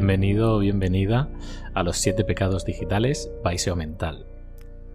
Bienvenido o bienvenida a los 7 pecados digitales Baiseo Mental.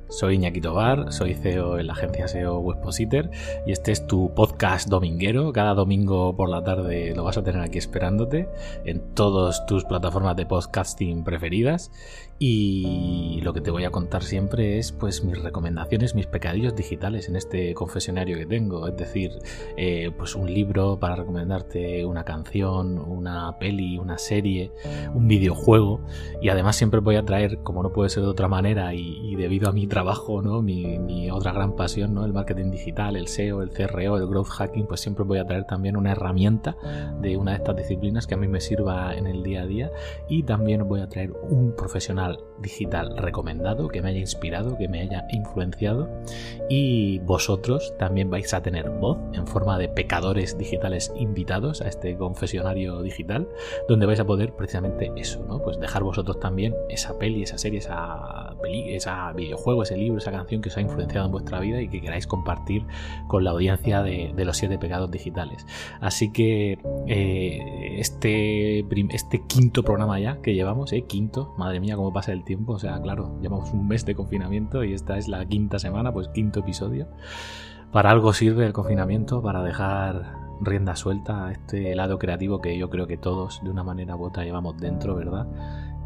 Soy Iñaki Tobar, soy CEO en la agencia SEO Webpositor y este es tu podcast dominguero. Cada domingo por la tarde lo vas a tener aquí esperándote en todas tus plataformas de podcasting preferidas y lo que te voy a contar siempre es pues mis recomendaciones, mis pecadillos digitales en este confesionario que tengo. Es decir, eh, pues un libro para recomendarte una canción, una peli, una serie, un videojuego. Y además siempre voy a traer, como no puede ser de otra manera, y, debido a mi trabajo, ¿no? Mi, otra gran pasión, ¿no? El marketing digital, el SEO, el CRO, el growth hacking, pues siempre voy a traer también una herramienta de una de estas disciplinas que a mí me sirva en el día a día. Y también voy a traer un profesional digital recomendado, que me haya inspirado, que me haya influenciado. Y vosotros también vais a tener voz en forma de pecadores digitales invitados a este confesionario digital, donde vais a poder precisamente eso, ¿no? Pues dejar vosotros también esa peli, esa serie, esa, esa videojuego, ese libro, esa canción que os ha influenciado en vuestra vida y que queráis compartir con la audiencia de, los siete pecados digitales. Así que eh, este, este quinto programa ya que llevamos, eh, quinto, madre mía, cómo pasa el tiempo. O sea, claro, llevamos un mes de confinamiento y esta es la quinta semana, pues quinto episodio. Para algo sirve el confinamiento, para dejar rienda suelta a este lado creativo que yo creo que todos de una manera u otra llevamos dentro, ¿verdad?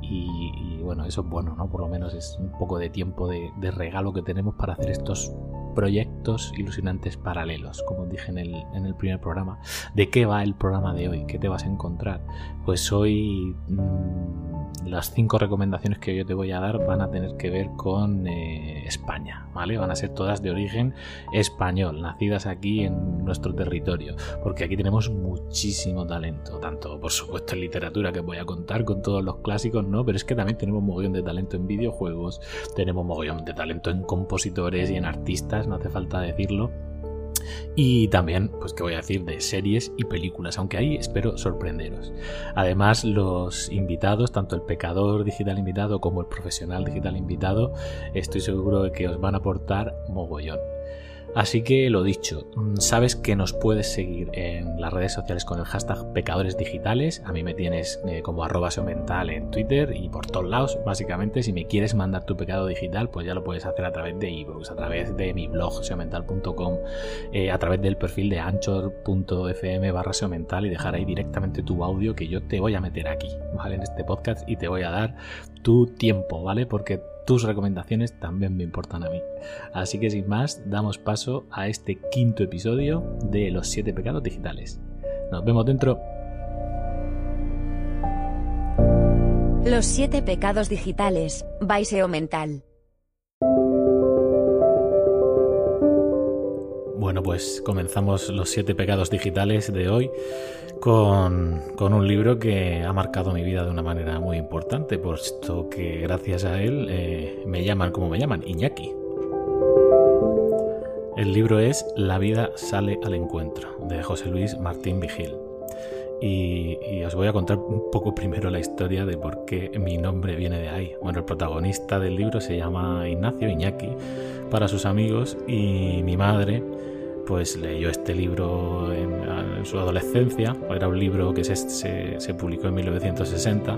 Y, bueno, eso es bueno, ¿no? Por lo menos es un poco de tiempo de, de regalo que tenemos para hacer estos proyectos ilusionantes paralelos, como dije en el, en el, primer programa. ¿De qué va el programa de hoy? ¿Qué te vas a encontrar? Pues hoy mm, las cinco recomendaciones que yo te voy a dar van a tener que ver con eh, España, ¿vale? Van a ser todas de origen español, nacidas aquí en nuestro territorio, porque aquí tenemos muchísimo talento, tanto por supuesto en literatura que voy a contar con todos los clásicos, ¿no? Pero es que también tenemos mogollón de talento en videojuegos, tenemos mogollón de talento en compositores y en artistas, no hace falta decirlo. Y también, pues que voy a decir, de series y películas, aunque ahí espero sorprenderos. Además, los invitados, tanto el pecador digital invitado como el profesional digital invitado, estoy seguro de que os van a aportar mogollón. Así que lo dicho, mm, sabes que nos puedes seguir en las redes sociales con el hashtag pecadores digitales. A mí me tienes eh, como arroba mental en Twitter y por todos lados. Básicamente, si me quieres mandar tu pecado digital, pues ya lo puedes hacer a través de ebooks, a través de mi blog seomental.com, eh, a través del perfil de anchor.fm barra seomental y dejar ahí directamente tu audio que yo te voy a meter aquí, ¿vale? En este podcast y te voy a dar tu tiempo, ¿vale? Porque tus recomendaciones también me importan a mí. Así que sin más, damos paso a este quinto episodio de los 7 pecados digitales. Nos vemos dentro. Los 7 pecados digitales, Baiseo Mental. Bueno, pues comenzamos los 7 pecados digitales de hoy con, un libro que ha marcado mi vida de una manera muy importante, puesto que gracias a él eh, me llaman como me llaman, Iñaki. El libro es La vida sale al encuentro, de José Luis Martín Vigil. Y, y, os voy a contar un poco primero la historia de por qué mi nombre viene de ahí. Bueno, el protagonista del libro se llama Ignacio Iñaki para sus amigos y mi madre pues leyó este libro en, su adolescencia, era un libro que se, se, publicó en 1960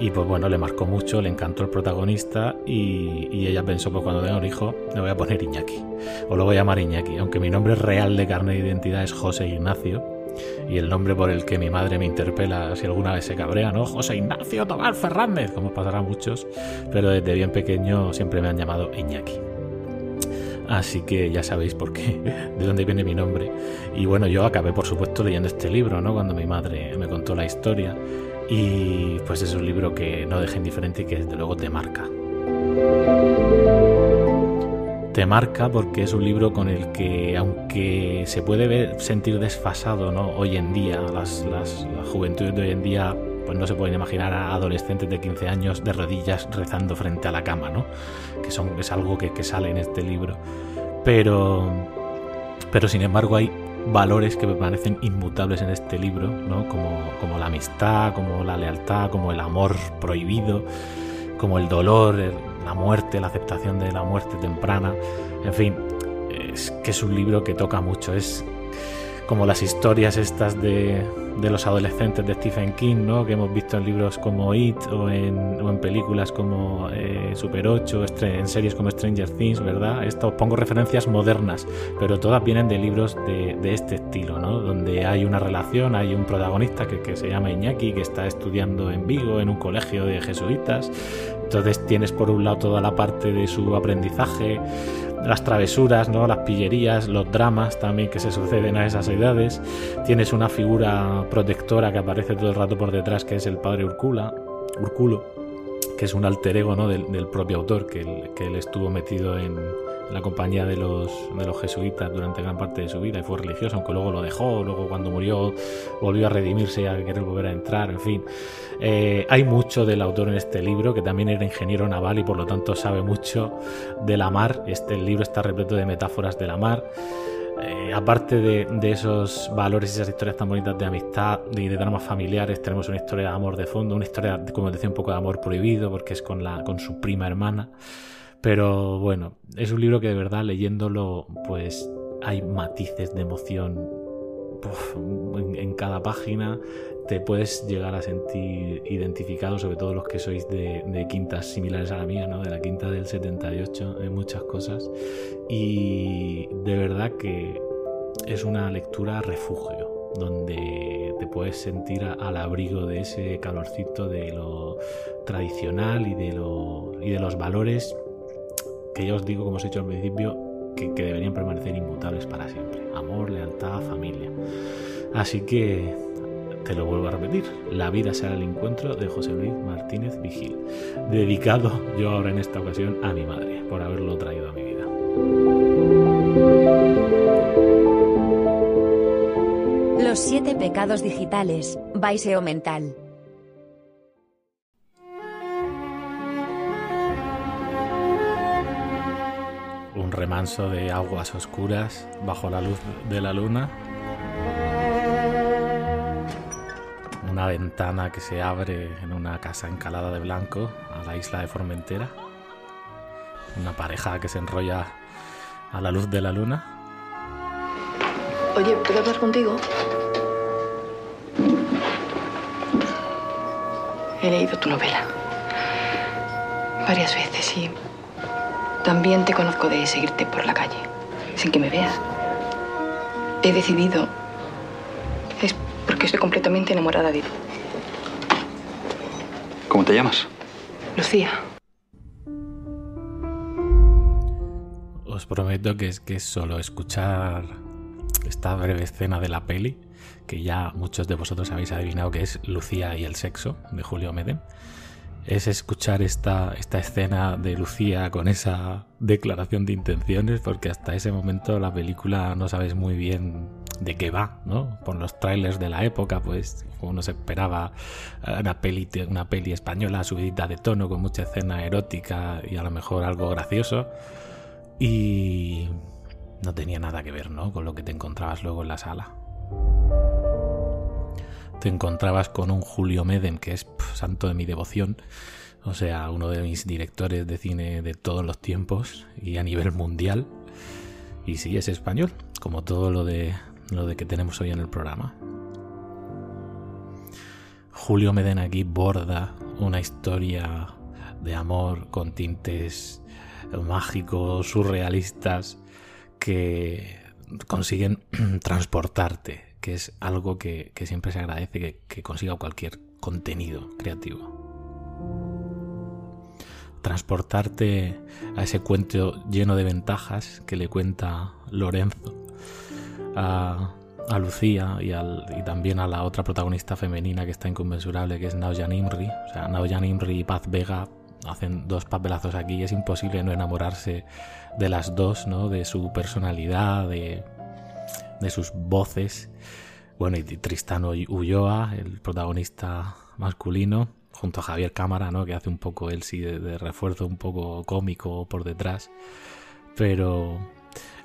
y pues bueno, le marcó mucho, le encantó el protagonista y, ella pensó pues cuando tenga un hijo le voy a poner Iñaki o lo voy a llamar Iñaki, aunque mi nombre real de carne de identidad es José Ignacio y el nombre por el que mi madre me interpela si alguna vez se cabrea, ¿no? José Ignacio Tomás Fernández, como pasará a muchos, pero desde bien pequeño siempre me han llamado Iñaki. Así que ya sabéis por qué, de dónde viene mi nombre. Y bueno, yo acabé por supuesto leyendo este libro, ¿no? Cuando mi madre me contó la historia. Y pues es un libro que no deja indiferente y que desde luego te marca. Te marca porque es un libro con el que, aunque se puede sentir desfasado ¿no? hoy en día, las, las, la juventud de hoy en día pues no se pueden imaginar a adolescentes de 15 años de rodillas rezando frente a la cama, ¿no? Que son, es algo que, que sale en este libro. Pero, pero sin embargo hay valores que me parecen inmutables en este libro, ¿no? Como, como la amistad, como la lealtad, como el amor prohibido, como el dolor, la muerte, la aceptación de la muerte temprana. En fin, es que es un libro que toca mucho. Es como las historias estas de, de los adolescentes de Stephen King, ¿no? que hemos visto en libros como It o en, o en películas como eh, Super 8, en series como Stranger Things, ¿verdad? Esto pongo referencias modernas, pero todas vienen de libros de, de este estilo, ¿no? donde hay una relación, hay un protagonista que, que se llama Iñaki, que está estudiando en Vigo, en un colegio de jesuitas, entonces tienes por un lado toda la parte de su aprendizaje, las travesuras, ¿no? las pillerías, los dramas también que se suceden a esas edades. Tienes una figura protectora que aparece todo el rato por detrás, que es el padre Urcula, Urculo, que es un alter ego ¿no? del, propio autor, que que él estuvo metido en, la compañía de los, de los jesuitas durante gran parte de su vida y fue religioso, aunque luego lo dejó, luego cuando murió volvió a redimirse a querer volver a entrar, en fin. Eh, hay mucho del autor en este libro, que también era ingeniero naval y por lo tanto sabe mucho de la mar. Este libro está repleto de metáforas de la mar. Eh, aparte de, de, esos valores y esas historias tan bonitas de amistad y de dramas familiares, tenemos una historia de amor de fondo, una historia, como decía, un poco de amor prohibido, porque es con, la, con su prima hermana. Pero bueno, es un libro que de verdad leyéndolo, pues hay matices de emoción en, cada página. Te puedes llegar a sentir identificado, sobre todo los que sois de, quintas similares a la mía, ¿no? de la quinta del 78, en muchas cosas. Y de verdad que es una lectura refugio donde te puedes sentir al abrigo de ese calorcito de lo tradicional y de, lo, y de los valores que ya os digo, como os he dicho al principio, que, deberían permanecer inmutables para siempre. Amor, lealtad, familia. Así que te lo vuelvo a repetir. La vida será el encuentro de José Luis Martínez Vigil. Dedicado yo ahora en esta ocasión a mi madre por haberlo traído a mi vida. Los siete pecados digitales, Baiseo Mental. Un remanso de aguas oscuras bajo la luz de la luna. Una ventana que se abre en una casa encalada de blanco a la isla de Formentera. Una pareja que se enrolla a la luz de la luna. Oye, ¿puedo hablar contigo? He leído tu novela varias veces y también te conozco de seguirte por la calle, sin que me veas. He decidido. Es porque estoy completamente enamorada de ti. ¿Cómo te llamas? Lucía. Os prometo que es que solo escuchar esta breve escena de la peli, que ya muchos de vosotros habéis adivinado que es Lucía y el sexo, de Julio Medem es escuchar esta, esta escena de Lucía con esa declaración de intenciones, porque hasta ese momento la película no sabes muy bien de qué va, ¿no? Por los trailers de la época, pues uno se esperaba una peli, una peli española subidita de tono, con mucha escena erótica y a lo mejor algo gracioso. Y no tenía nada que ver, ¿no? Con lo que te encontrabas luego en la sala te encontrabas con un Julio Medem, que es santo de mi devoción, o sea, uno de mis directores de cine de todos los tiempos y a nivel mundial. Y sí, es español, como todo lo de, lo de que tenemos hoy en el programa. Julio Medem aquí borda una historia de amor con tintes mágicos, surrealistas, que consiguen transportarte que es algo que, que siempre se agradece que, consiga cualquier contenido creativo. transportarte a ese cuento lleno de ventajas que le cuenta Lorenzo a, Lucía y, al, y, también a la otra protagonista femenina que está inconmensurable, que es Naoya Nimri. O sea, Naoya Nimri y Paz Vega hacen dos papelazos aquí es imposible no enamorarse de las dos, ¿no? De su personalidad, de, de sus voces. Bueno, y Tristano Ulloa, el protagonista masculino, junto a Javier Cámara, ¿no? Que hace un poco él sí de, refuerzo un poco cómico por detrás. Pero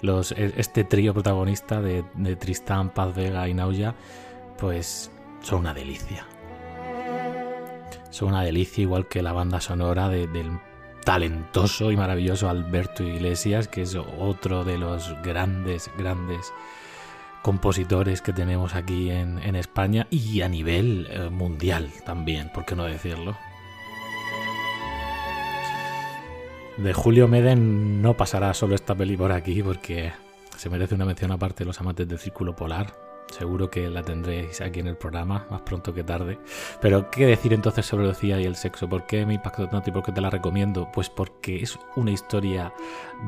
e, este trío protagonista de, Tristán, Paz Vega y Nauya, pues son una delicia. Son una delicia, igual que la banda sonora del talentoso y maravilloso Alberto Iglesias, que es otro de los grandes, grandes compositores que tenemos aquí en, España y a nivel eh, mundial también, ¿por qué no decirlo? De Julio Meden no pasará solo esta peli por aquí porque se merece una mención aparte de los amantes del Círculo Polar. Seguro que la tendréis aquí en el programa, más pronto que tarde. Pero, ¿qué decir entonces sobre Lucía y el sexo? ¿Por qué me impactó tanto y por qué te la recomiendo? Pues porque es una historia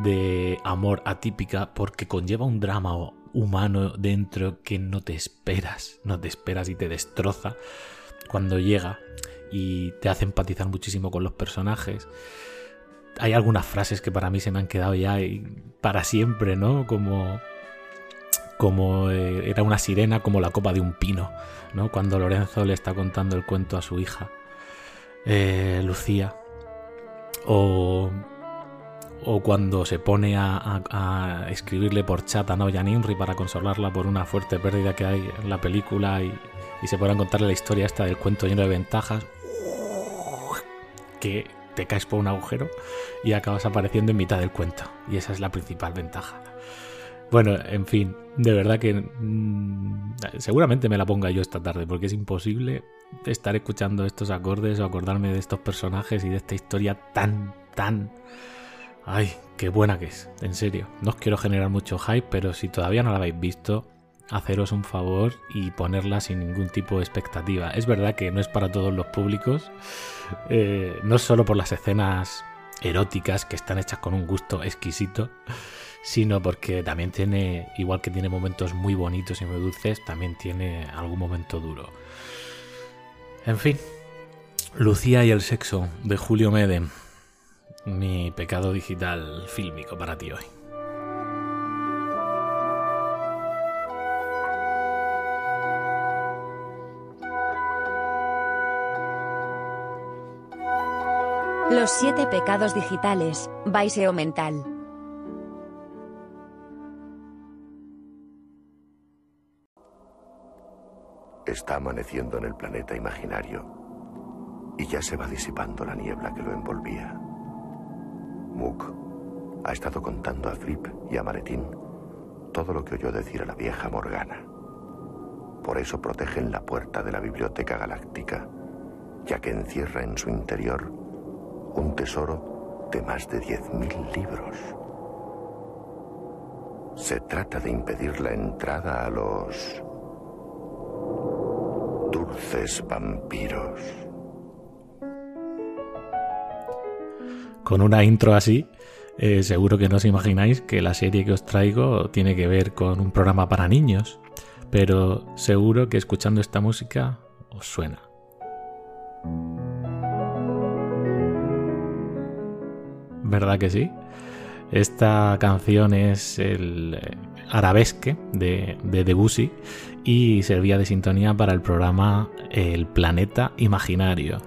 de amor atípica, porque conlleva un drama humano dentro que no te esperas, no te esperas y te destroza cuando llega y te hace empatizar muchísimo con los personajes. Hay algunas frases que para mí se me han quedado ya para siempre, ¿no? Como como eh, era una sirena, como la copa de un pino, ¿no? Cuando Lorenzo le está contando el cuento a su hija, eh, Lucía, o o cuando se pone a, escribirle por chat a Noya Nimri para consolarla por una fuerte pérdida que hay en la película y, se puedan contarle la historia esta del cuento lleno de ventajas, que te caes por un agujero y acabas apareciendo en mitad del cuento. Y esa es la principal ventaja. Bueno, en fin, de verdad que mm, seguramente me la ponga yo esta tarde porque es imposible estar escuchando estos acordes o acordarme de estos personajes y de esta historia tan, tan Ay, qué buena que es, en serio. No os quiero generar mucho hype, pero si todavía no la habéis visto, haceros un favor y ponerla sin ningún tipo de expectativa. Es verdad que no es para todos los públicos, eh, no solo por las escenas eróticas que están hechas con un gusto exquisito, sino porque también tiene, igual que tiene momentos muy bonitos y muy dulces, también tiene algún momento duro. En fin, Lucía y el sexo de Julio Medem mi pecado digital fílmico para ti hoy. Los siete pecados digitales, Baiseo mental. Está amaneciendo en el planeta imaginario y ya se va disipando la niebla que lo envolvía. Mook ha estado contando a Flip y a Maretín todo lo que oyó decir a la vieja Morgana. Por eso protegen la puerta de la Biblioteca Galáctica, ya que encierra en su interior un tesoro de más de 10.000 libros. Se trata de impedir la entrada a los dulces vampiros. con una intro así, eh, seguro que no os imagináis que la serie que os traigo tiene que ver con un programa para niños, pero seguro que escuchando esta música os suena. ¿Verdad que sí? Esta canción es el eh, arabesque de, de Debussy y servía de sintonía para el programa El Planeta Imaginario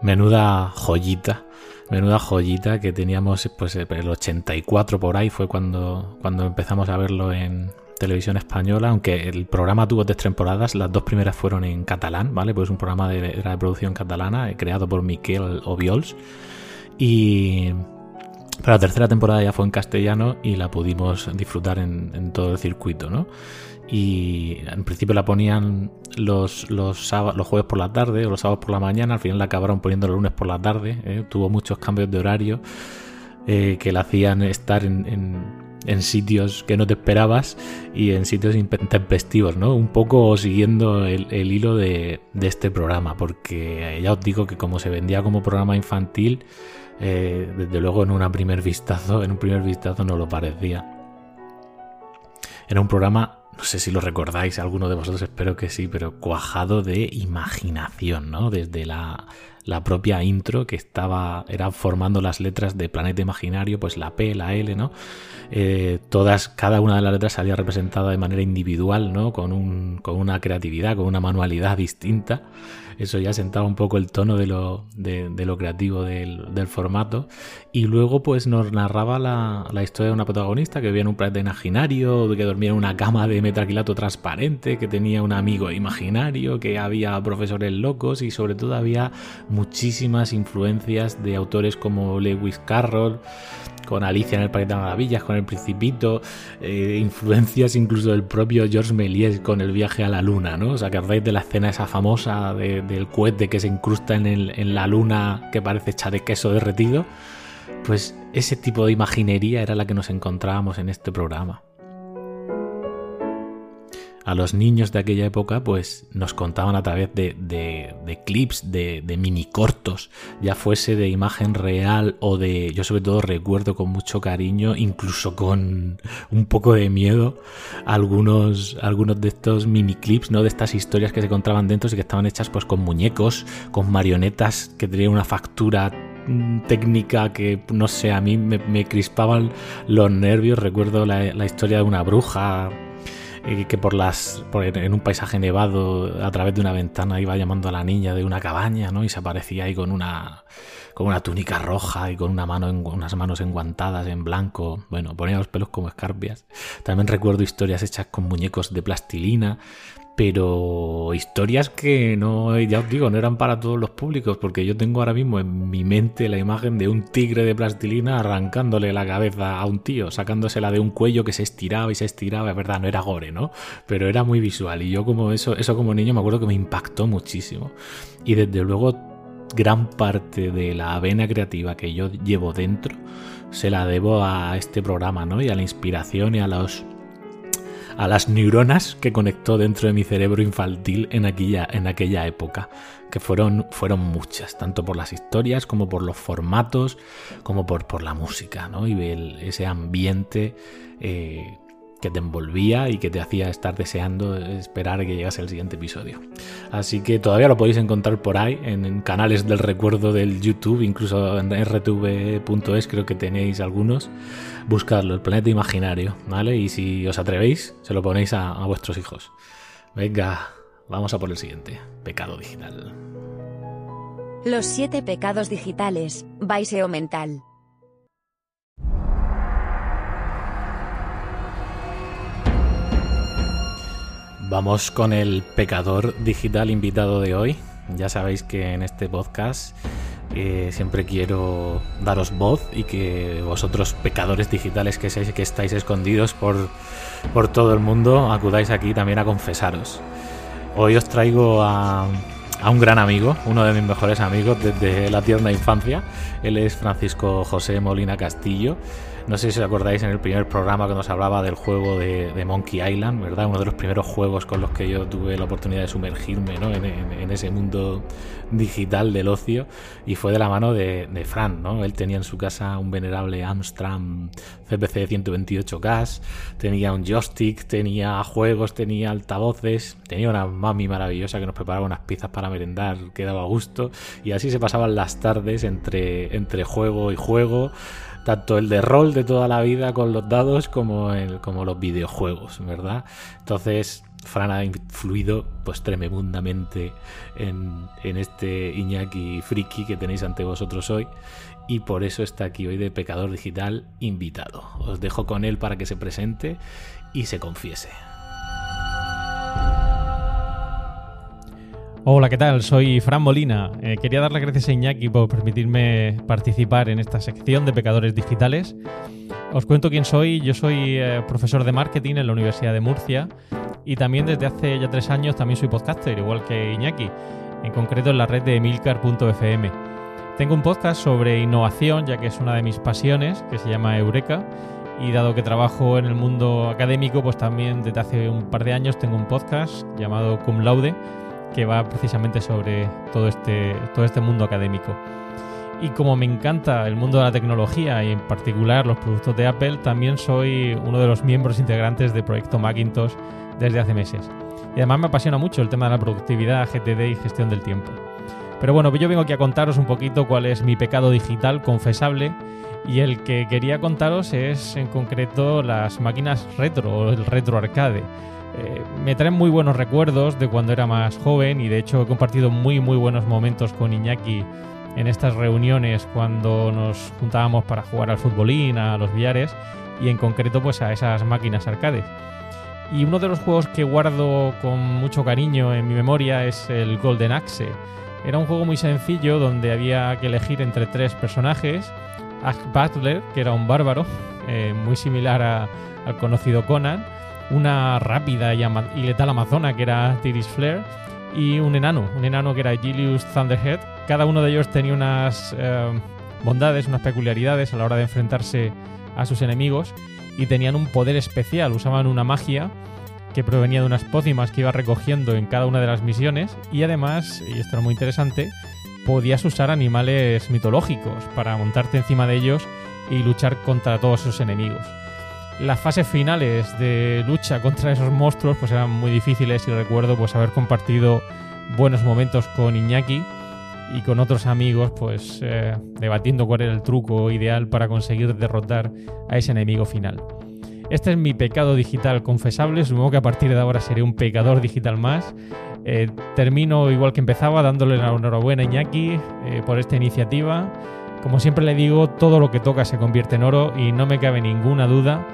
Menuda joyita, menuda joyita que teníamos, pues el 84 por ahí fue cuando, cuando empezamos a verlo en televisión española, aunque el programa tuvo tres temporadas, las dos primeras fueron en catalán, ¿vale? Pues un programa de, de producción catalana, eh, creado por Miquel Obiols, y... Pero la tercera temporada ya fue en castellano y la pudimos disfrutar en, todo el circuito, ¿no? y en principio la ponían los, los, los jueves por la tarde o los sábados por la mañana, al final la acabaron poniendo los lunes por la tarde, ¿eh? tuvo muchos cambios de horario eh, que la hacían estar en, en sitios que no te esperabas y en sitios intempestivos, ¿no? Un poco siguiendo el, hilo de, este programa, porque ya os digo que como se vendía como programa infantil, eh, desde luego en un primer vistazo, en un primer vistazo no lo parecía. Era un programa, no sé si lo recordáis, alguno de vosotros espero que sí, pero cuajado de imaginación, ¿no? Desde la, la propia intro que estaba, era formando las letras de Planeta Imaginario, pues la P, la L, ¿no? Eh, todas, cada una de las letras salía representada de manera individual, ¿no? Con, un, con una creatividad, con una manualidad distinta eso ya sentaba un poco el tono de lo, de, lo creativo del, formato. Y luego pues nos narraba la, historia de una protagonista que vivía en un planeta imaginario, que dormía en una cama de metacrilato transparente, que tenía un amigo imaginario, que había profesores locos y sobre todo había muchísimas influencias de autores como Lewis Carroll, con Alicia en el País de Maravillas, con El Principito, eh, influencias incluso del propio Georges Méliès con el viaje a la luna, ¿no? O sea, que de la escena esa famosa del cohete que se incrusta en, en la luna que parece hecha de queso derretido, pues ese tipo de imaginería era la que nos encontrábamos en este programa a los niños de aquella época, pues nos contaban a través de, clips, de, mini cortos, ya fuese de imagen real o de. Yo, sobre todo, recuerdo con mucho cariño, incluso con un poco de miedo, algunos, algunos de estos mini clips, ¿no? De estas historias que se encontraban dentro y que estaban hechas pues con muñecos, con marionetas que tenían una factura mm, técnica que no sé, a mí me, crispaban los nervios. Recuerdo la historia de una bruja que por las en un paisaje nevado a través de una ventana iba llamando a la niña de una cabaña, ¿no? Y se aparecía ahí con una con una túnica roja y con una mano en, unas manos enguantadas en blanco. Bueno, ponía los pelos como escarpias. También recuerdo historias hechas con muñecos de plastilina pero historias que no, ya os digo, no eran para todos los públicos, porque yo tengo ahora mismo en mi mente la imagen de un tigre de plastilina arrancándole la cabeza a un tío, sacándosela de un cuello que se estiraba y se estiraba, es verdad, no era gore, ¿no? Pero era muy visual y yo como eso, eso como niño me acuerdo que me impactó muchísimo. Y desde luego gran parte de la vena creativa que yo llevo dentro se la debo a este programa, ¿no? Y a la inspiración y a los a las neuronas que conectó dentro de mi cerebro infantil en aquella, en aquella época, que fueron, fueron muchas, tanto por las historias como por los formatos, como por, por la música, ¿no? Y ese ambiente eh, que te envolvía y que te hacía estar deseando esperar a que llegase el siguiente episodio. Así que todavía lo podéis encontrar por ahí, en, canales del recuerdo del YouTube, incluso en rtv.es creo que tenéis algunos. Buscadlo, el planeta imaginario, ¿vale? Y si os atrevéis, se lo ponéis a, a vuestros hijos. Venga, vamos a por el siguiente, pecado digital. Los siete pecados digitales, Baiseo Mental. Vamos con el pecador digital invitado de hoy. Ya sabéis que en este podcast eh, siempre quiero daros voz y que vosotros, pecadores digitales que, que estáis escondidos por, por todo el mundo, acudáis aquí también a confesaros. Hoy os traigo a, a un gran amigo, uno de mis mejores amigos desde la tierna infancia. Él es Francisco José Molina Castillo. No sé si os acordáis en el primer programa que nos hablaba del juego de, Monkey Island, ¿verdad? Uno de los primeros juegos con los que yo tuve la oportunidad de sumergirme ¿no? en, ese mundo digital del ocio y fue de la mano de, Fran, ¿no? Él tenía en su casa un venerable Amstrad CPC 128K, tenía un joystick, tenía juegos, tenía altavoces, tenía una mami maravillosa que nos preparaba unas pizzas para merendar que daba gusto y así se pasaban las tardes entre, entre juego y juego tanto el de rol de toda la vida con los dados como, el, como los videojuegos, ¿verdad? Entonces, Fran ha influido pues tremendamente en, en este Iñaki friki que tenéis ante vosotros hoy y por eso está aquí hoy de Pecador Digital invitado. Os dejo con él para que se presente y se confiese. Hola, ¿qué tal? Soy Fran Molina. Eh, quería dar las gracias a Iñaki por permitirme participar en esta sección de Pecadores Digitales. Os cuento quién soy. Yo soy eh, profesor de marketing en la Universidad de Murcia y también desde hace ya tres años también soy podcaster, igual que Iñaki, en concreto en la red de milcar.fm. Tengo un podcast sobre innovación, ya que es una de mis pasiones, que se llama Eureka, y dado que trabajo en el mundo académico, pues también desde hace un par de años tengo un podcast llamado Cum Laude que va precisamente sobre todo este, todo este mundo académico. Y como me encanta el mundo de la tecnología y en particular los productos de Apple, también soy uno de los miembros integrantes del proyecto Macintosh desde hace meses. Y además me apasiona mucho el tema de la productividad, GTD y gestión del tiempo. Pero bueno, yo vengo aquí a contaros un poquito cuál es mi pecado digital confesable y el que quería contaros es en concreto las máquinas retro o el retro arcade. Eh, me traen muy buenos recuerdos de cuando era más joven y de hecho he compartido muy muy buenos momentos con Iñaki en estas reuniones cuando nos juntábamos para jugar al futbolín, a los billares y en concreto pues a esas máquinas arcades. Y uno de los juegos que guardo con mucho cariño en mi memoria es el Golden Axe. Era un juego muy sencillo donde había que elegir entre tres personajes. Ash Butler, que era un bárbaro, eh, muy similar al conocido Conan, una rápida y, letal amazona que era Tiris Flare y un enano, un enano que era Gilius Thunderhead. Cada uno de ellos tenía unas eh, bondades, unas peculiaridades a la hora de enfrentarse a sus enemigos y tenían un poder especial, usaban una magia que provenía de unas pócimas que iba recogiendo en cada una de las misiones y además, y esto era muy interesante, podías usar animales mitológicos para montarte encima de ellos y luchar contra todos esos enemigos. Las fases finales de lucha contra esos monstruos pues eran muy difíciles y recuerdo pues haber compartido buenos momentos con Iñaki y con otros amigos pues eh, debatiendo cuál era el truco ideal para conseguir derrotar a ese enemigo final. Este es mi pecado digital confesable, supongo que a partir de ahora seré un pecador digital más. Eh, termino igual que empezaba dándole la enhorabuena a Iñaki eh, por esta iniciativa. Como siempre le digo, todo lo que toca se convierte en oro y no me cabe ninguna duda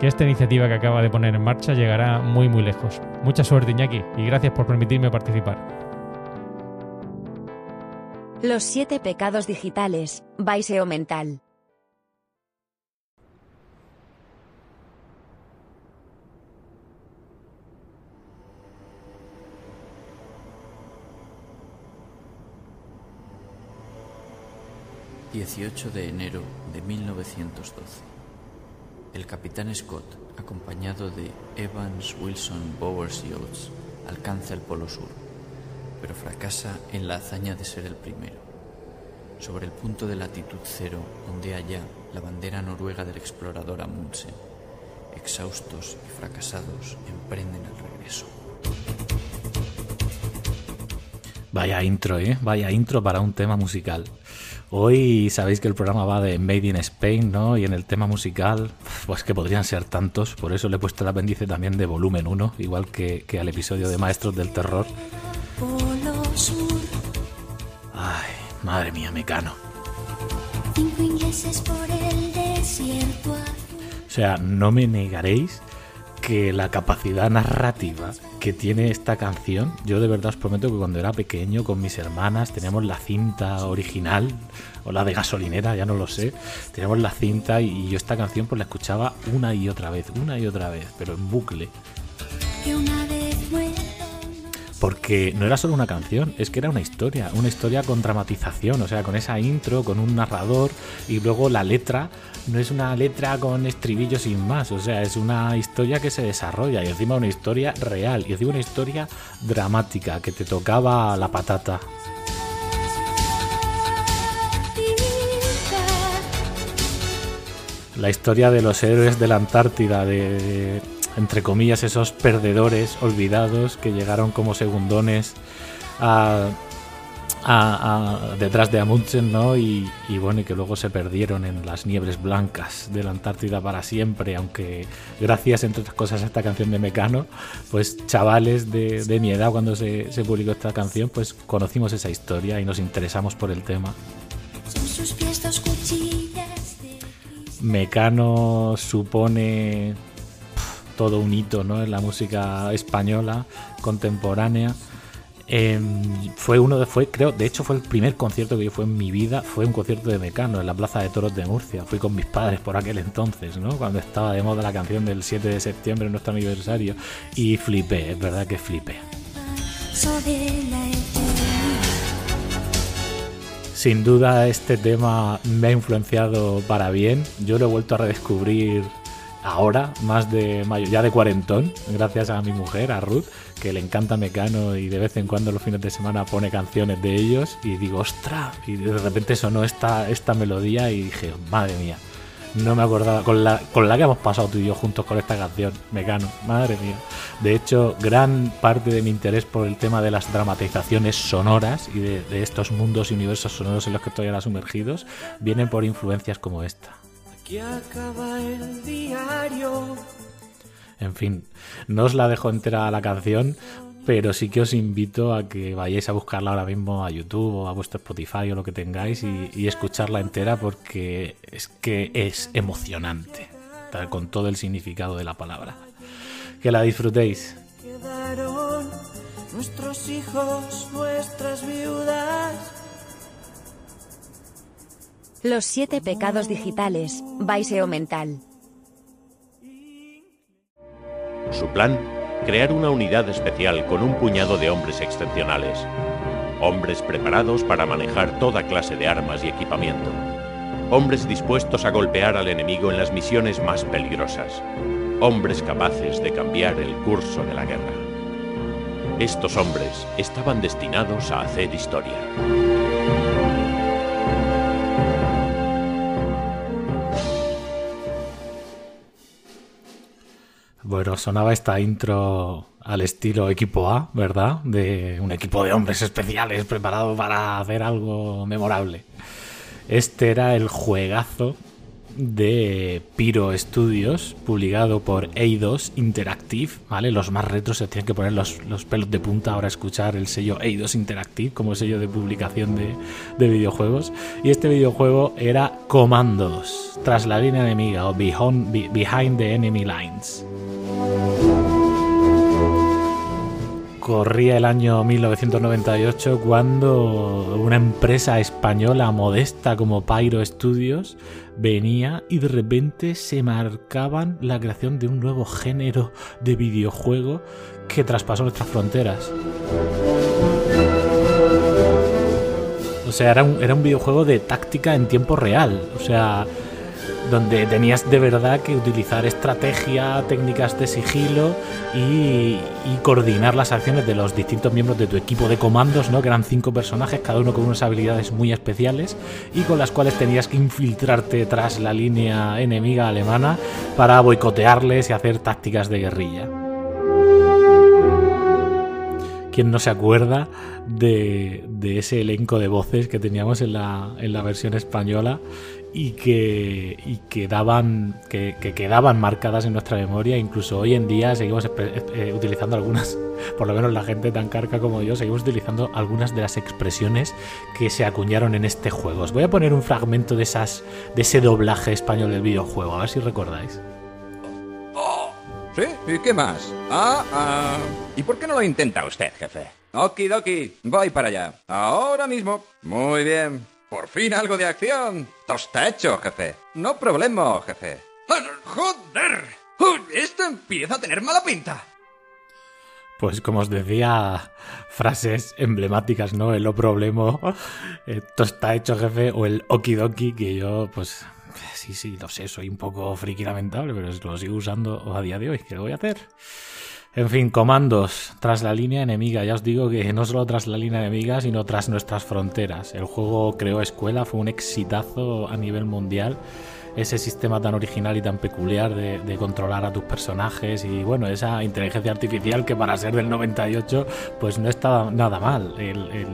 que esta iniciativa que acaba de poner en marcha llegará muy muy lejos. Mucha suerte Iñaki y gracias por permitirme participar. Los siete pecados digitales, Baiseo Mental. 18 de enero de 1912 el capitán Scott, acompañado de Evans, Wilson, Bowers y Oates, alcanza el Polo Sur, pero fracasa en la hazaña de ser el primero. Sobre el punto de latitud cero, ondea ya la bandera noruega del explorador Amundsen. Exhaustos y fracasados, emprenden el regreso. Vaya intro, ¿eh? Vaya intro para un tema musical. Hoy sabéis que el programa va de Made in Spain, ¿no? Y en el tema musical, pues que podrían ser tantos, por eso le he puesto el apéndice también de volumen 1, igual que, que al episodio de Maestros del Terror. Ay, madre mía, Mecano. O sea, no me negaréis que la capacidad narrativa que tiene esta canción, yo de verdad os prometo que cuando era pequeño con mis hermanas teníamos la cinta original o la de gasolinera, ya no lo sé, teníamos la cinta y yo esta canción pues la escuchaba una y otra vez, una y otra vez, pero en bucle. Porque no era solo una canción, es que era una historia, una historia con dramatización, o sea, con esa intro, con un narrador y luego la letra no es una letra con estribillo sin más, o sea, es una historia que se desarrolla y encima una historia real y encima una historia dramática que te tocaba la patata. La historia de los héroes de la Antártida, de, entre comillas, esos perdedores olvidados que llegaron como segundones a detrás de Amundsen, ¿no? Y, bueno, y que luego se perdieron en las niebres blancas de la Antártida para siempre, aunque gracias, entre otras cosas, a esta canción de Mecano, pues chavales de, mi edad cuando se, publicó esta canción, pues conocimos esa historia y nos interesamos por el tema. Mecano supone todo un hito ¿no? en la música española contemporánea Em, fue uno de, fue, creo, de hecho fue el primer concierto que yo fue en mi vida, fue un concierto de Mecano en la Plaza de Toros de Murcia. Fui con mis padres por aquel entonces, ¿no? Cuando estaba de moda la canción del 7 de septiembre, nuestro aniversario, y flipé, es verdad que flipé. Sin duda este tema me ha influenciado para bien. Yo lo he vuelto a redescubrir ahora, más de mayo, ya de cuarentón, gracias a mi mujer, a Ruth, que le encanta Mecano y de vez en cuando los fines de semana pone canciones de ellos y digo, ostra, y de repente sonó esta, esta melodía y dije, madre mía, no me acordaba, con la, con la que hemos pasado tú y yo juntos con esta canción, Mecano, madre mía. De hecho, gran parte de mi interés por el tema de las dramatizaciones sonoras y de, de estos mundos y universos sonoros en los que estoy ahora sumergidos, vienen por influencias como esta. Aquí acaba el diario. En fin, no os la dejo entera la canción, pero sí que os invito a que vayáis a buscarla ahora mismo a YouTube o a vuestro Spotify o lo que tengáis y, y escucharla entera porque es que es emocionante, tal- con todo el significado de la palabra. Que la disfrutéis. Quedaron nuestros hijos, nuestras viudas. Los siete pecados digitales, Baiseo Mental. Su plan, crear una unidad especial con un puñado de hombres excepcionales. Hombres preparados para manejar toda clase de armas y equipamiento. Hombres dispuestos a golpear al enemigo en las misiones más peligrosas. Hombres capaces de cambiar el curso de la guerra. Estos hombres estaban destinados a hacer historia. Bueno, sonaba esta intro al estilo equipo A, ¿verdad? De un equipo de hombres especiales preparado para hacer algo memorable. Este era el juegazo de Pyro Studios, publicado por Eidos Interactive, ¿vale? Los más retros se tienen que poner los, los pelos de punta ahora a escuchar el sello Eidos Interactive como sello de publicación de, de videojuegos. Y este videojuego era Comandos, tras la línea enemiga o Behind, Be- behind the Enemy Lines. Corría el año 1998 cuando una empresa española modesta como Pyro Studios venía y de repente se marcaban la creación de un nuevo género de videojuego que traspasó nuestras fronteras. O sea, era un, videojuego de táctica en tiempo real. O sea, donde tenías de verdad que utilizar estrategia, técnicas de sigilo y, coordinar las acciones de los distintos miembros de tu equipo de comandos, ¿no? Que eran cinco personajes, cada uno con unas habilidades muy especiales y con las cuales tenías que infiltrarte tras la línea enemiga alemana para boicotearles y hacer tácticas de guerrilla. ¿Quién no se acuerda de, ese elenco de voces que teníamos en la versión española y que, y que, daban, que, que quedaban marcadas en nuestra memoria? Incluso hoy en día seguimos eh, utilizando algunas, por lo menos la gente tan carca como yo, seguimos utilizando algunas de las expresiones que se acuñaron en este juego. Os voy a poner un fragmento de, esas, de ese doblaje español del videojuego, a ver si recordáis. ¿Sí? ¿Y qué más? Ah, ah. ¿Y por qué no lo intenta usted, jefe? Okidoki, voy para allá. Ahora mismo. Muy bien. Por fin algo de acción. Todo está hecho, jefe. No problema, jefe. ¡Joder! Esto empieza a tener mala pinta. Pues como os decía, frases emblemáticas, ¿no? El o problema, esto está hecho jefe, o el okidoki, que yo, pues, sí, sí, lo sé, soy un poco friki lamentable, pero lo sigo usando a día de hoy, ¿qué le voy a hacer? En fin, comandos tras la línea enemiga. Ya os digo que no solo tras la línea enemiga, sino tras nuestras fronteras. El juego creó escuela, fue un exitazo a nivel mundial. Ese sistema tan original y tan peculiar de, controlar a tus personajes y bueno, esa inteligencia artificial que para ser del 98 pues no estaba nada mal.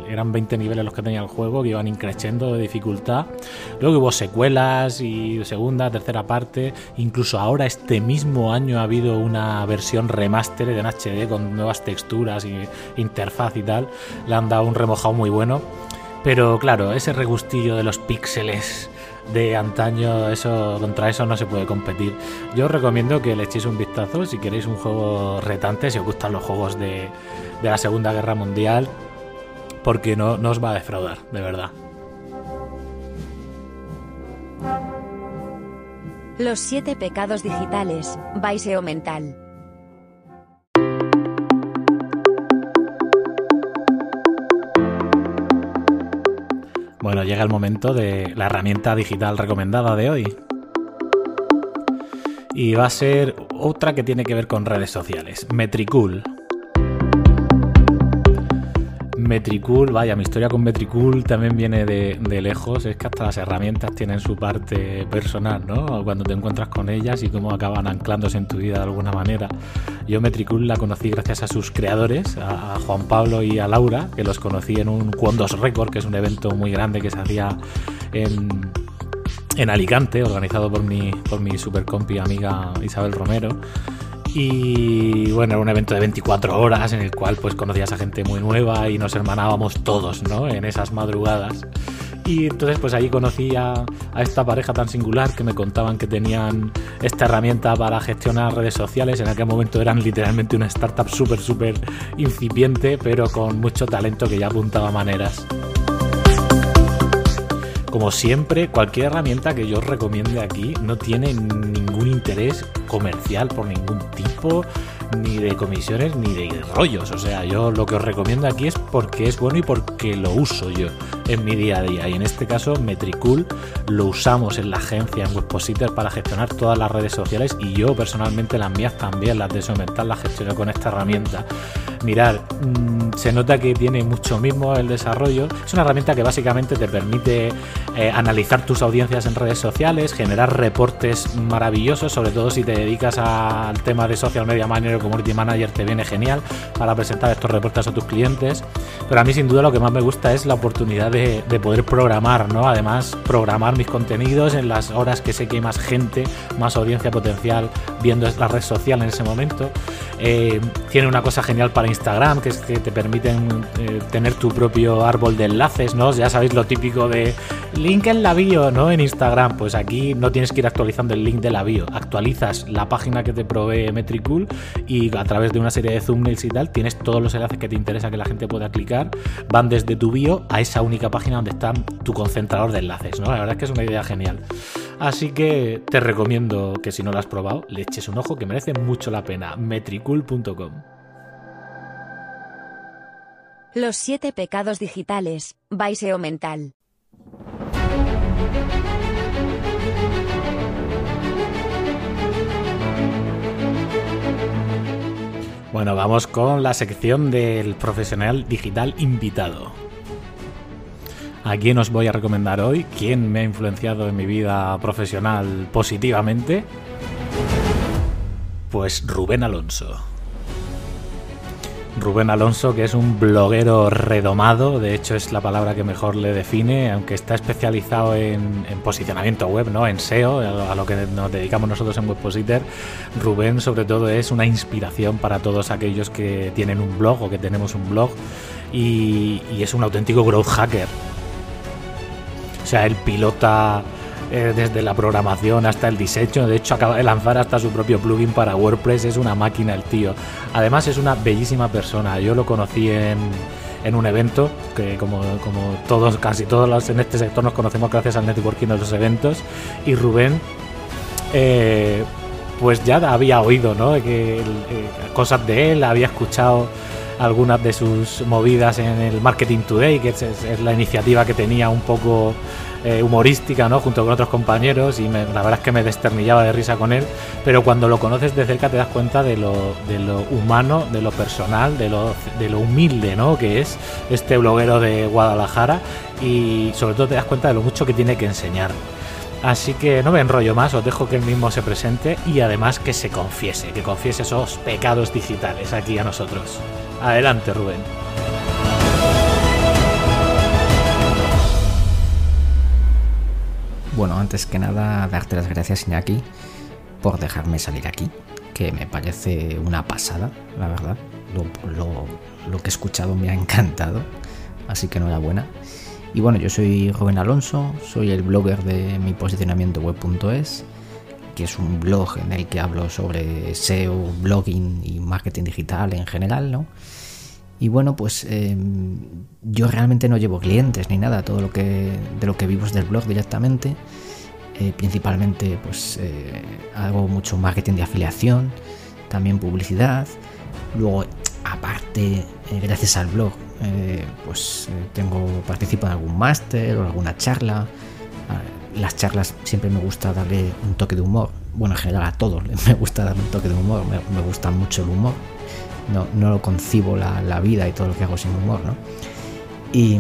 Eran 20 niveles los que tenía el juego que iban increciendo de dificultad. Luego hubo secuelas y segunda, tercera parte. Incluso ahora este mismo año ha habido una versión remaster en HD con nuevas texturas y interfaz y tal. Le han dado un remojado muy bueno. Pero claro, ese regustillo de los píxeles de antaño, eso contra eso no se puede competir. Yo os recomiendo que le echéis un vistazo si queréis un juego retante, si os gustan los juegos de, de la Segunda Guerra Mundial, porque no, no os va a defraudar, de verdad. Los siete pecados digitales, Baiseo Mental. Bueno, llega el momento de la herramienta digital recomendada de hoy. y va a ser otra que tiene que ver con redes sociales, Metricool. Metricool, vaya, mi historia con Metricool también viene de, lejos, es que hasta las herramientas tienen su parte personal, ¿no? Cuando te encuentras con ellas y cómo acaban anclándose en tu vida de alguna manera. Yo Metricool la conocí gracias a sus creadores, a, Juan Pablo y a Laura, que los conocí en un Quondos Record, que es un evento muy grande que se hacía en, en Alicante, organizado por mi, por mi super compi amiga Isabel Romero. Y bueno, era un evento de 24 horas en el cual pues conocías a gente muy nueva y nos hermanábamos todos, ¿no? En esas madrugadas. Y entonces pues ahí conocí a, esta pareja tan singular que me contaban que tenían esta herramienta para gestionar redes sociales. En aquel momento eran literalmente una startup súper, súper incipiente, pero con mucho talento que ya apuntaba maneras. Como siempre, cualquier herramienta que yo os recomiende aquí no tiene ningún interés comercial por ningún tipo, ni de comisiones, ni de rollos. O sea, yo lo que os recomiendo aquí es porque es bueno y porque lo uso yo en mi día a día. Y en este caso, Metricool lo usamos en la agencia, en Webpositor, para gestionar todas las redes sociales. Y yo personalmente las mías también, las de Somental, las gestiono con esta herramienta. Mirad, mm, se nota que tiene mucho mismo el desarrollo. Es una herramienta que básicamente te permite eh, analizar tus audiencias en redes sociales, generar reportes maravillosos, sobre todo si te dedicas al tema de social media manager o community manager, te viene genial para presentar estos reportes a tus clientes. Pero a mí sin duda lo que más me gusta es la oportunidad de, poder programar, ¿no? Además, programar mis contenidos en las horas que sé que hay más gente, más audiencia potencial viendo la red social en ese momento. Eh, tiene una cosa genial para Instagram, que es que te permiten eh, tener tu propio árbol de enlaces, ¿no? Ya sabéis lo típico de link en la bio, ¿no? En Instagram, pues aquí no tienes que ir actualizando el link de la bio, actualizas la página que te provee Metricool y a través de una serie de thumbnails y tal tienes todos los enlaces que te interesa que la gente pueda clicar, van desde tu bio a esa única página donde está tu concentrador de enlaces, ¿no? La verdad es que es una idea genial. Así que te recomiendo que si no lo has probado, le eches un ojo que merece mucho la pena. metricool.com. Los siete pecados digitales, Baiseo Mental. Bueno, vamos con la sección del profesional digital invitado. ¿A quién os voy a recomendar hoy? ¿Quién me ha influenciado en mi vida profesional positivamente? Pues Rubén Alonso. Rubén Alonso, que es un bloguero redomado, de hecho es la palabra que mejor le define, aunque está especializado en, posicionamiento web, ¿no? en SEO, a lo que nos dedicamos nosotros en Webpositor. Rubén sobre todo es una inspiración para todos aquellos que tienen un blog o que tenemos un blog y, y es un auténtico growth hacker. O sea, él pilota eh, desde la programación hasta el diseño. De hecho, acaba de lanzar hasta su propio plugin para WordPress. Es una máquina el tío. Además, es una bellísima persona. Yo lo conocí en, en un evento que, como, como todos, casi todos en este sector, nos conocemos gracias al networking de los eventos. Y Rubén. Eh, pues ya había oído ¿no? que, eh, cosas de él, había escuchado algunas de sus movidas en el Marketing Today, que es, es la iniciativa que tenía un poco eh, humorística, ¿no? Junto con otros compañeros y la verdad es que me desternillaba de risa con él, pero cuando lo conoces de cerca te das cuenta de lo, de lo humano, de lo personal, de lo, de lo humilde, ¿no? Que es este bloguero de Guadalajara y sobre todo te das cuenta de lo mucho que tiene que enseñar. Así que no me enrollo más, os dejo que él mismo se presente y además que se confiese, que confiese esos pecados digitales aquí a nosotros. Adelante, Rubén. Bueno, antes que nada, darte las gracias, Iñaki, por dejarme salir aquí, que me parece una pasada, la verdad. Lo, que he escuchado me ha encantado, así que enhorabuena. Y bueno, yo soy Rubén Alonso, soy el blogger de mi posicionamiento web.es, que es un blog en el que hablo sobre SEO, blogging y marketing digital en general, ¿no? Y bueno, pues em, yo realmente no llevo clientes ni nada, todo lo que de lo que vivo es del blog directamente. Eh, principalmente pues eh, hago mucho marketing de afiliación, también publicidad. Luego, aparte, eh, gracias al blog, pues tengo participo en algún máster o alguna charla. Las charlas siempre me gusta darle un toque de humor, bueno, en general a todos me gusta dar un toque de humor, me, gusta mucho el humor. No, no lo concibo la, vida y todo lo que hago sin humor, ¿no? Y,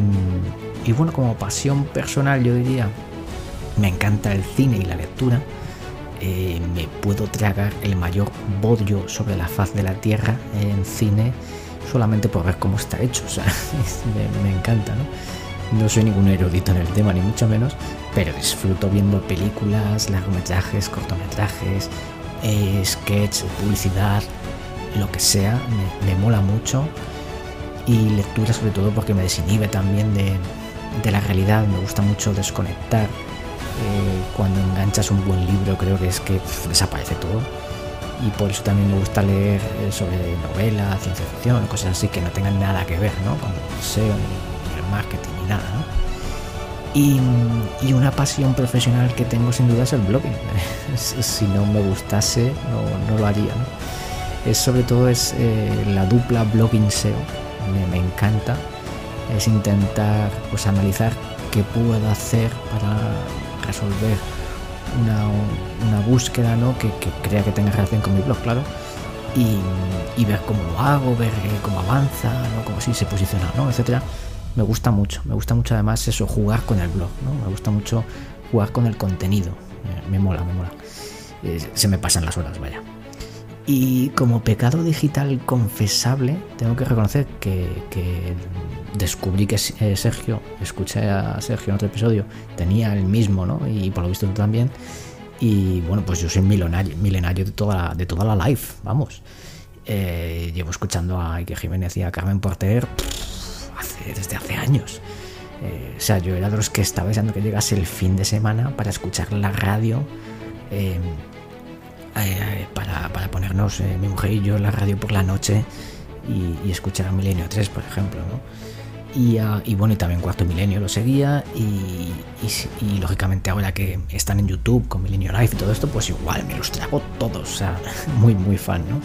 y bueno, como pasión personal yo diría, me encanta el cine y la lectura. Eh, me puedo tragar el mayor bodio sobre la faz de la tierra en cine solamente por ver cómo está hecho. O sea, me, me encanta, ¿no? No soy ningún erudito en el tema, ni mucho menos, pero disfruto viendo películas, largometrajes, cortometrajes, eh, sketch, publicidad, lo que sea, me, mola mucho. Y lectura sobre todo porque me desinhibe también de, la realidad, me gusta mucho desconectar. Eh, cuando enganchas un buen libro creo que es que desaparece todo. Y por eso también me gusta leer eh, sobre novela, ciencia ficción, cosas así que no tengan nada que ver ¿no? con el SEO ni el marketing nada. ¿no? Y, una pasión profesional que tengo sin duda es el blogging. si no me gustase, no, lo haría. Es sobre todo es eh, la dupla blogging SEO. Me, encanta. Es intentar pues analizar qué puedo hacer para resolver una, búsqueda ¿no? que, crea que tenga relación con mi blog, claro. Y, ver cómo lo hago, ver eh, cómo avanza, ¿no? cómo si se posiciona, ¿no? etcétera me gusta mucho. Me gusta mucho además eso, jugar con el blog, ¿no? Me gusta mucho jugar con el contenido. Eh, me mola, me mola. Eh, se me pasan las horas, vaya. Y como pecado digital confesable, tengo que reconocer que, descubrí que eh, Sergio, escuché a Sergio en otro episodio, tenía el mismo, ¿no? Y por lo visto tú también. Y bueno, pues yo soy milenario, milenario de toda la, de toda la live, vamos. llevo escuchando a Ike Jiménez y a Carmen Porter desde hace años. Eh, o sea, yo era de los que estaba deseando que llegase el fin de semana para escuchar la radio, eh, eh, para, ponernos mi mujer y yo la radio por la noche y, escuchar a Milenio 3, por ejemplo, ah, Y, bueno, y también Cuarto Milenio lo seguía y, y, lógicamente ahora que están en YouTube con Milenio Live y todo esto, pues igual me los trago todos, o sea, muy, muy fan, ¿no?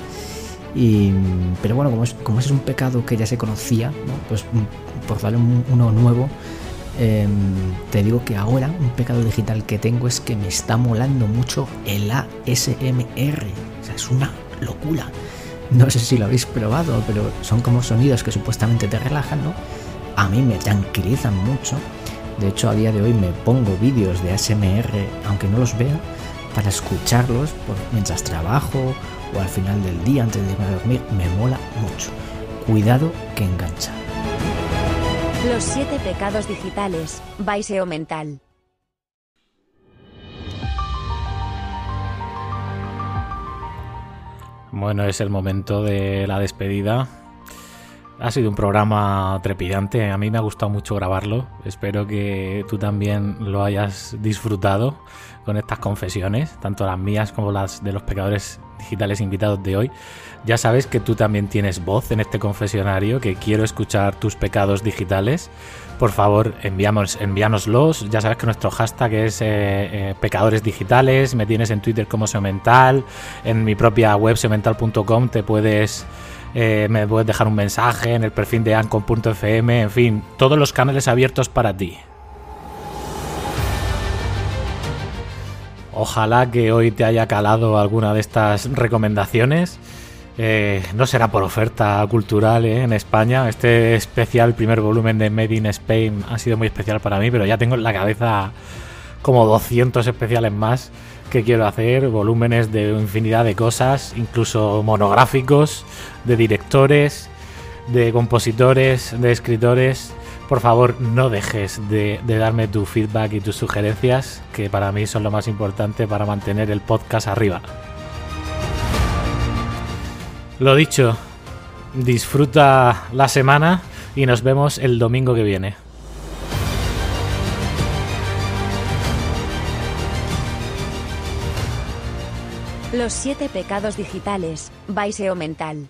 Pero bueno, como es, como es un pecado que ya se conocía, pues mm, por darle uno nuevo, em, te digo que ahora un pecado digital que tengo es que me está molando mucho el ASMR. O sea, es una locura. No sé si lo habéis probado, pero son como sonidos que supuestamente te relajan, ¿no? A mí me tranquilizan mucho. De hecho, a día de hoy me pongo vídeos de ASMR, aunque no los vea, para escucharlos mientras trabajo o al final del día antes de irme a dormir, me mola mucho. Cuidado que engancha. Los siete pecados digitales, Baiseo Mental. Bueno, es el momento de la despedida. Ha sido un programa trepidante, a mí me ha gustado mucho grabarlo. Espero que tú también lo hayas disfrutado con estas confesiones, tanto las mías como las de los pecadores digitales invitados de hoy. Ya sabes que tú también tienes voz en este confesionario, que quiero escuchar tus pecados digitales. Por favor, enviamos, envíanoslos. Ya sabes que nuestro hashtag es eh, eh, pecadores digitales. Me tienes en Twitter como Seomental. En mi propia web seomental.com te puedes... Eh, me puedes dejar un mensaje en el perfil de ancon.fm, en fin, todos los canales abiertos para ti. Ojalá que hoy te haya calado alguna de estas recomendaciones. Eh, no será por oferta cultural eh, en España. Este especial, primer volumen de Made in Spain, ha sido muy especial para mí, pero ya tengo en la cabeza como 200 especiales más que quiero hacer, volúmenes de infinidad de cosas, incluso monográficos, de directores, de compositores, de escritores por favor no dejes de, darme tu feedback y tus sugerencias, que para mí son lo más importante para mantener el podcast arriba. Lo dicho, disfruta la semana y nos vemos el domingo que viene. Los siete pecados digitales, Baiseo Mental.